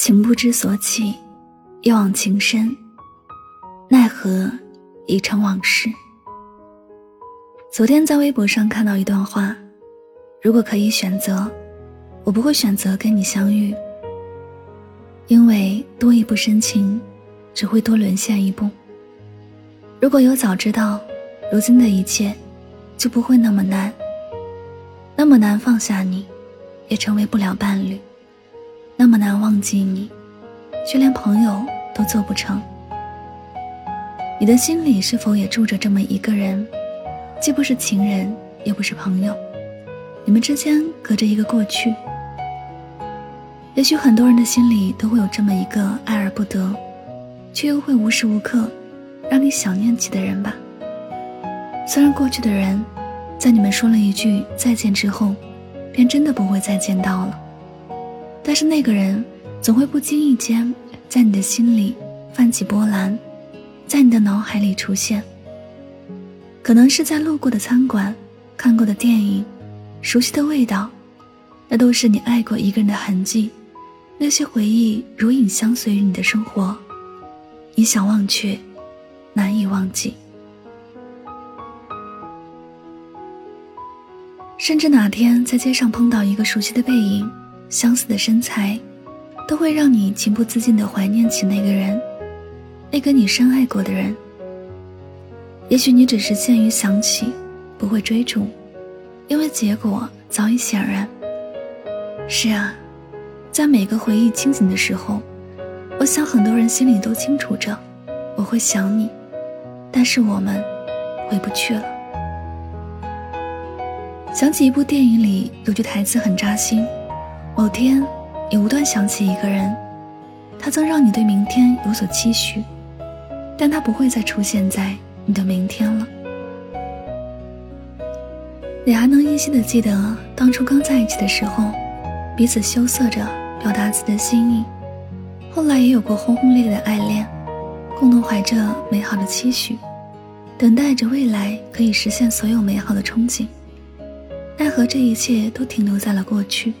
情不知所起，一往情深，奈何已成往事。昨天在微博上看到一段话：如果可以选择，我不会选择跟你相遇，因为多一步深情，只会多沦陷一步。如果有早知道，如今的一切就不会那么难，那么难放下你，也成为不了伴侣。那么难忘记你，却连朋友都做不成。你的心里是否也住着这么一个人，既不是情人，也不是朋友，你们之间隔着一个过去。也许很多人的心里都会有这么一个爱而不得，却又会无时无刻让你想念起的人吧。虽然过去的人，在你们说了一句再见之后，便真的不会再见到了。但是那个人总会不经意间在你的心里泛起波澜，在你的脑海里出现。可能是在路过的餐馆、看过的电影、熟悉的味道，那都是你爱过一个人的痕迹。那些回忆如影相随于你的生活，你想忘却，难以忘记。甚至哪天在街上碰到一个熟悉的背影。相似的身材，都会让你情不自禁地怀念起那个人，那个你深爱过的人。也许你只是限于想起，不会追逐，因为结果早已显然。是啊，在每个回忆清醒的时候，我想很多人心里都清楚着，我会想你，但是我们回不去了。想起一部电影里有句台词很扎心。某天，你无端想起一个人，他曾让你对明天有所期许，但他不会再出现在你的明天了。你还能依稀的记得当初刚在一起的时候，彼此羞涩着表达自己的心意，后来也有过轰轰烈烈的爱恋，共同怀着美好的期许，等待着未来可以实现所有美好的憧憬。奈何这一切都停留在了过去。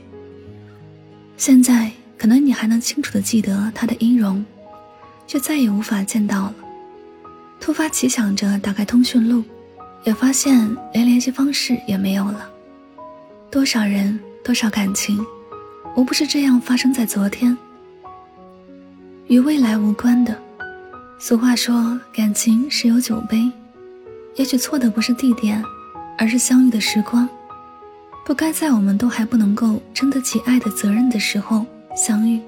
现在可能你还能清楚的记得他的音容，却再也无法见到了。突发奇想着打开通讯录，也发现连联系方式也没有了。多少人，多少感情，无不是这样发生在昨天。与未来无关的，俗话说感情十有九悲，也许错的不是地点，而是相遇的时光。不该在我们都还不能够撑得起爱的责任的时候相遇，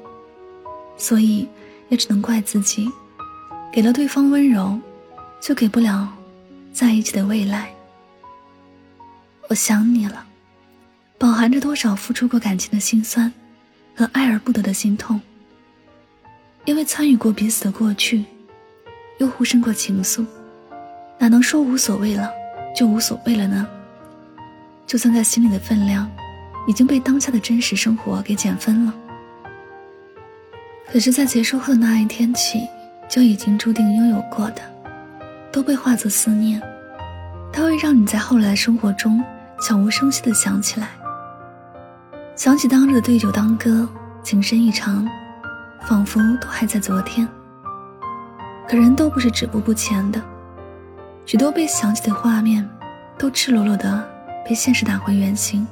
所以也只能怪自己，给了对方温柔，就给不了在一起的未来。我想你了，饱含着多少付出过感情的心酸，和爱而不得的心痛。因为参与过彼此的过去，又互生过情愫，哪能说无所谓了就无所谓了呢？就算在心里的分量，已经被当下的真实生活给减分了。可是，在结束后的那一天起，就已经注定拥有过的，都被化作思念。它会让你在后来的生活中悄无声息的想起来，想起当日的对酒当歌，情深意长，仿佛都还在昨天。可人都不是止步不前的，许多被想起的画面，都赤裸裸的。被现实打回原形，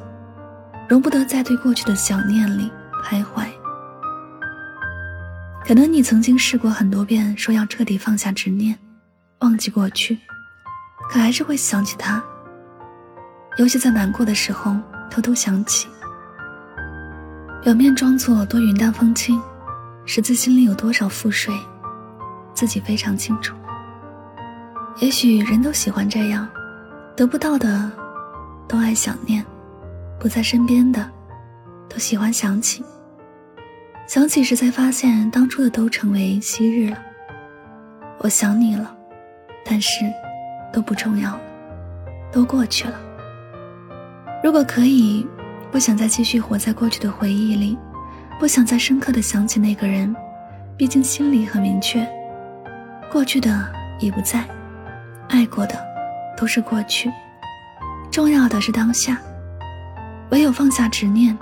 容不得在对过去的想念里徘徊。可能你曾经试过很多遍，说要彻底放下执念，忘记过去，可还是会想起他。尤其在难过的时候，偷偷想起。表面装作多云淡风轻，实自心里有多少覆水，自己非常清楚。也许人都喜欢这样，得不到的都爱想念，不在身边的都喜欢想起。想起时才发现，当初的都成为昔日了。我想你了，但是都不重要了，都过去了。如果可以，不想再继续活在过去的回忆里，不想再深刻的想起那个人，毕竟心里很明确，过去的已不在，爱过的都是过去，重要的是当下。唯有放下执念，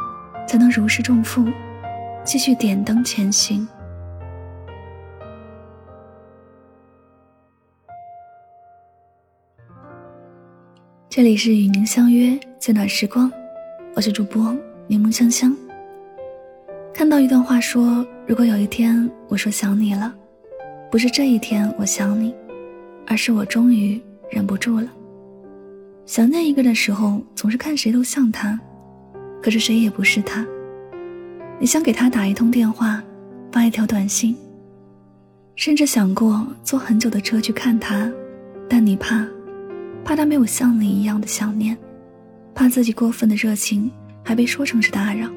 才能如释重负。继续点灯前行。这里是与您相约最暖时光，我是主播柠檬香香。看到一段话说：“如果有一天我说想你了，不是这一天我想你，而是我终于忍不住了。想念一个的时候，总是看谁都像他，可是谁也不是他。”你想给他打一通电话，发一条短信，甚至想过坐很久的车去看他，但你怕，怕他没有像你一样的想念，怕自己过分的热情还被说成是打扰。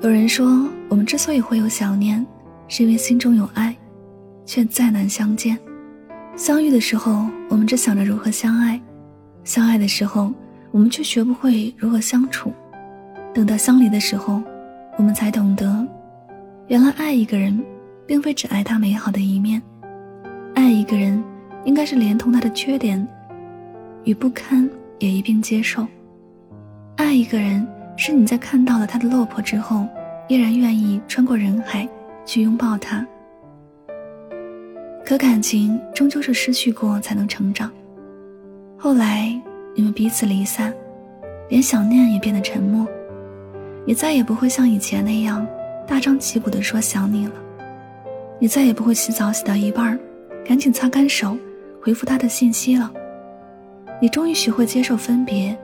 有人说，我们之所以会有想念，是因为心中有爱，却再难相见。相遇的时候，我们只想着如何相爱；相爱的时候，我们却学不会如何相处。等到相离的时候，我们才懂得，原来爱一个人，并非只爱他美好的一面，爱一个人，应该是连同他的缺点与不堪也一并接受。爱一个人，是你在看到了他的落魄之后，依然愿意穿过人海去拥抱他。可感情终究是失去过才能成长。后来你们彼此离散，连想念也变得沉默。也再也不会像以前那样大张旗鼓地说想你了，你再也不会洗澡洗到一半赶紧擦干手回复他的信息了。你终于学会接受分别，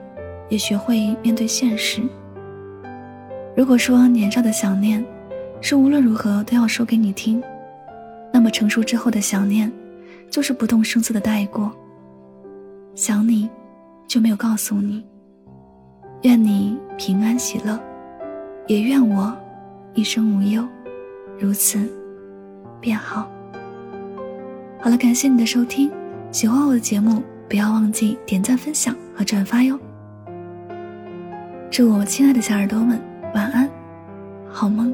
也学会面对现实。如果说年少的想念是无论如何都要说给你听，那么成熟之后的想念就是不动声色的带过。想你，就没有告诉你。愿你平安喜乐。也愿我一生无忧，如此便好。好了，感谢你的收听，喜欢我的节目，不要忘记点赞、分享和转发哟。祝我亲爱的小耳朵们晚安，好梦。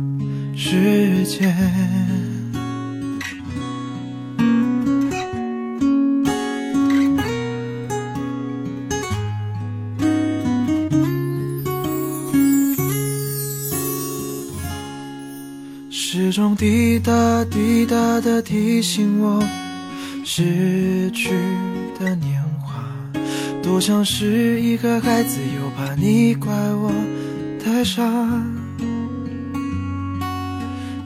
世界。时钟滴答滴答的提醒我，逝去的年华，多像是一个孩子，又怕你怪我太傻。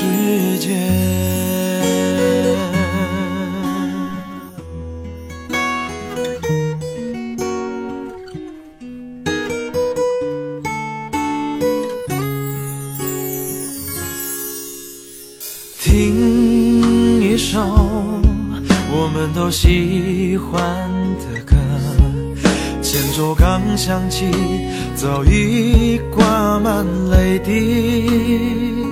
世界。听一首我们都喜欢的歌，前奏刚响起，早已挂满泪滴。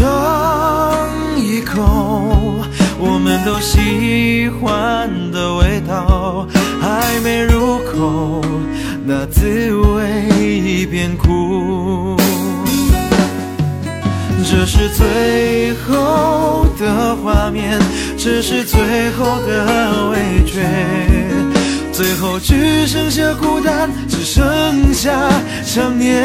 尝一口我们都喜欢的味道，还没入口，那滋味已变苦。这是最后的画面，这是最后的味觉，最后只剩下孤单，只剩下想念。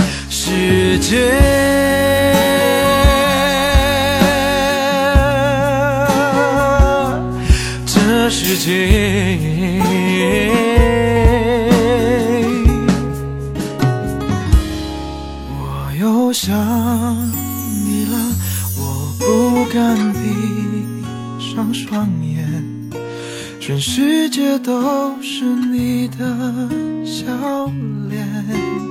世界，这世界。我又想你了，我不敢闭上双眼，全世界都是你的笑脸。